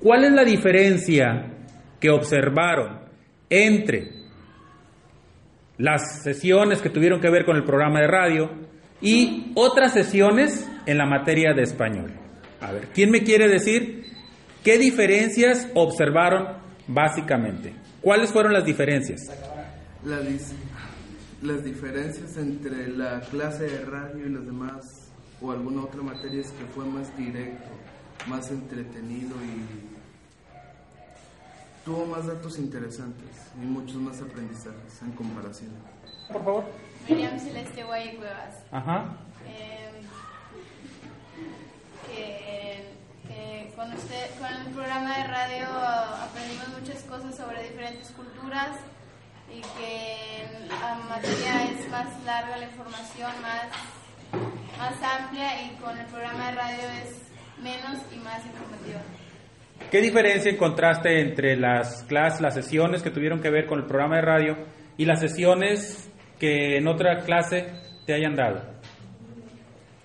¿Cuál es la diferencia que observaron entre las sesiones que tuvieron que ver con el programa de radio y otras sesiones en la materia de español? A ver, ¿quién me quiere decir qué diferencias observaron básicamente? ¿Cuáles fueron las diferencias? las diferencias entre la clase de radio y los demás o alguna otra materia es que fue más directo más entretenido y tuvo más datos interesantes y muchos más aprendizajes en comparación. Por favor. Miriam Celeste Guay Cuevas. Ajá. Eh, que, con, usted, con el programa de radio aprendimos muchas cosas sobre diferentes culturas y que la materia es más larga la información, más, más amplia y con el programa de radio es menos y más informativa. ¿Qué diferencia encontraste entre las clases, las sesiones que tuvieron que ver con el programa de radio y las sesiones que en otra clase te hayan dado?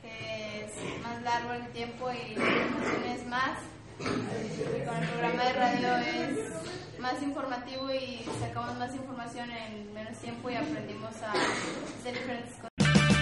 Es más largo el tiempo y la información es más. Y con el programa de radio es más informativo y sacamos más información en menos tiempo y aprendimos a hacer diferentes cosas.